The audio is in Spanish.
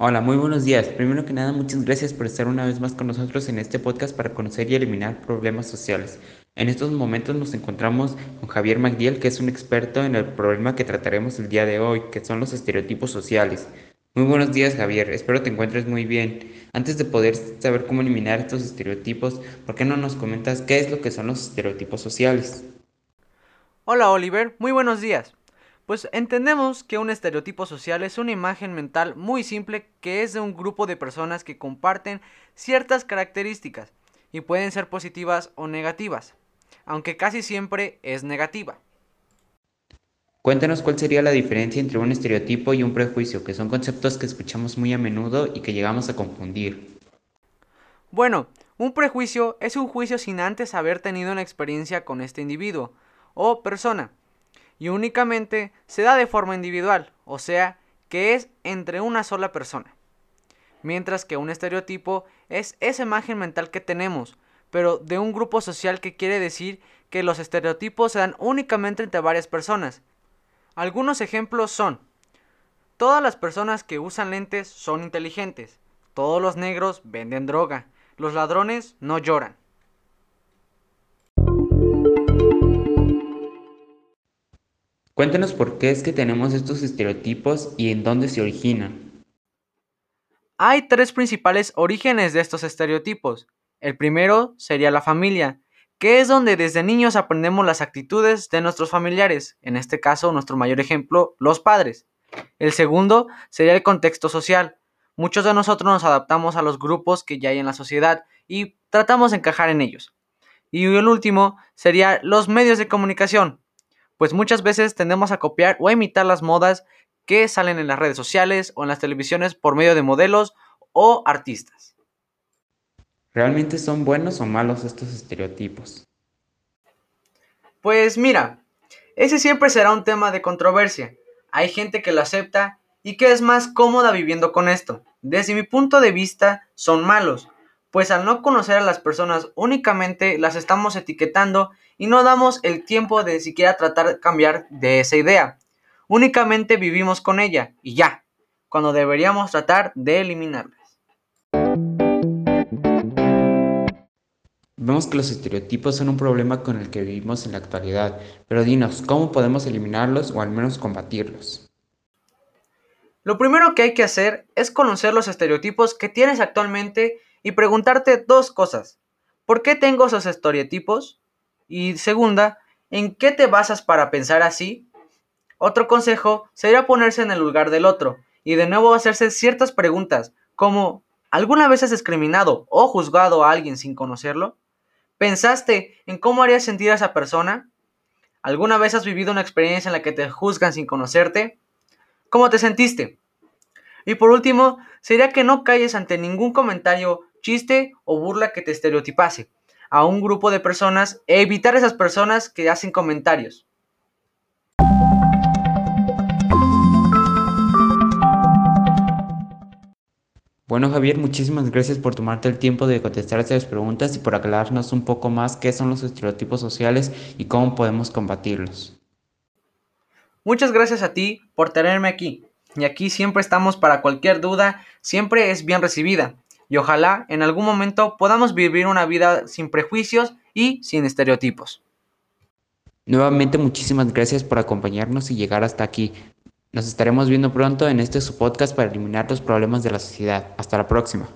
Hola, muy buenos días. Primero que nada, muchas gracias por estar una vez más con nosotros en este podcast para conocer y eliminar problemas sociales. En estos momentos nos encontramos con Javier Magdiel, que es un experto en el problema que trataremos el día de hoy, que son los estereotipos sociales. Muy buenos días, Javier. Espero te encuentres muy bien. Antes de poder saber cómo eliminar estos estereotipos, ¿por qué no nos comentas qué es lo que son los estereotipos sociales? Hola, Oliver. Muy buenos días. Pues entendemos que un estereotipo social es una imagen mental muy simple que es de un grupo de personas que comparten ciertas características y pueden ser positivas o negativas, aunque casi siempre es negativa. Cuéntanos cuál sería la diferencia entre un estereotipo y un prejuicio, que son conceptos que escuchamos muy a menudo y que llegamos a confundir. Bueno, un prejuicio es un juicio sin antes haber tenido una experiencia con este individuo o persona y únicamente se da de forma individual, o sea, que es entre una sola persona. Mientras que un estereotipo es esa imagen mental que tenemos, pero de un grupo social que quiere decir que los estereotipos se dan únicamente entre varias personas. Algunos ejemplos son, todas las personas que usan lentes son inteligentes, todos los negros venden droga, los ladrones no lloran. Cuéntanos por qué es que tenemos estos estereotipos y en dónde se originan. Hay tres principales orígenes de estos estereotipos. El primero sería la familia, que es donde desde niños aprendemos las actitudes de nuestros familiares, en este caso nuestro mayor ejemplo, los padres. El segundo sería el contexto social. Muchos de nosotros nos adaptamos a los grupos que ya hay en la sociedad y tratamos de encajar en ellos. Y el último sería los medios de comunicación, pues muchas veces tendemos a copiar o a imitar las modas que salen en las redes sociales o en las televisiones por medio de modelos o artistas. ¿Realmente son buenos o malos estos estereotipos? Pues mira, ese siempre será un tema de controversia. Hay gente que lo acepta y que es más cómoda viviendo con esto. Desde mi punto de vista, son malos, pues al no conocer a las personas únicamente las estamos etiquetando y no damos el tiempo de siquiera tratar de cambiar de esa idea. Únicamente vivimos con ella y ya, cuando deberíamos tratar de eliminarlas. Vemos que los estereotipos son un problema con el que vivimos en la actualidad, pero dinos, ¿cómo podemos eliminarlos o al menos combatirlos? Lo primero que hay que hacer es conocer los estereotipos que tienes actualmente y preguntarte dos cosas. ¿Por qué tengo esos estereotipos? Y segunda, ¿en qué te basas para pensar así? Otro consejo sería ponerse en el lugar del otro y de nuevo hacerse ciertas preguntas como ¿alguna vez has discriminado o juzgado a alguien sin conocerlo? ¿Pensaste en cómo harías sentir a esa persona? ¿Alguna vez has vivido una experiencia en la que te juzgan sin conocerte? ¿Cómo te sentiste? Y por último, sería que no calles ante ningún comentario chiste o burla que te estereotipase a un grupo de personas e evitar esas personas que hacen comentarios. Bueno Javier, muchísimas gracias por tomarte el tiempo de contestar estas preguntas y por aclararnos un poco más qué son los estereotipos sociales y cómo podemos combatirlos. Muchas gracias a ti por tenerme aquí. Y aquí siempre estamos para cualquier duda, siempre es bien recibida y ojalá en algún momento podamos vivir una vida sin prejuicios y sin estereotipos. Nuevamente muchísimas gracias por acompañarnos y llegar hasta aquí. Nos estaremos viendo pronto en este su podcast para eliminar los problemas de la sociedad. Hasta la próxima.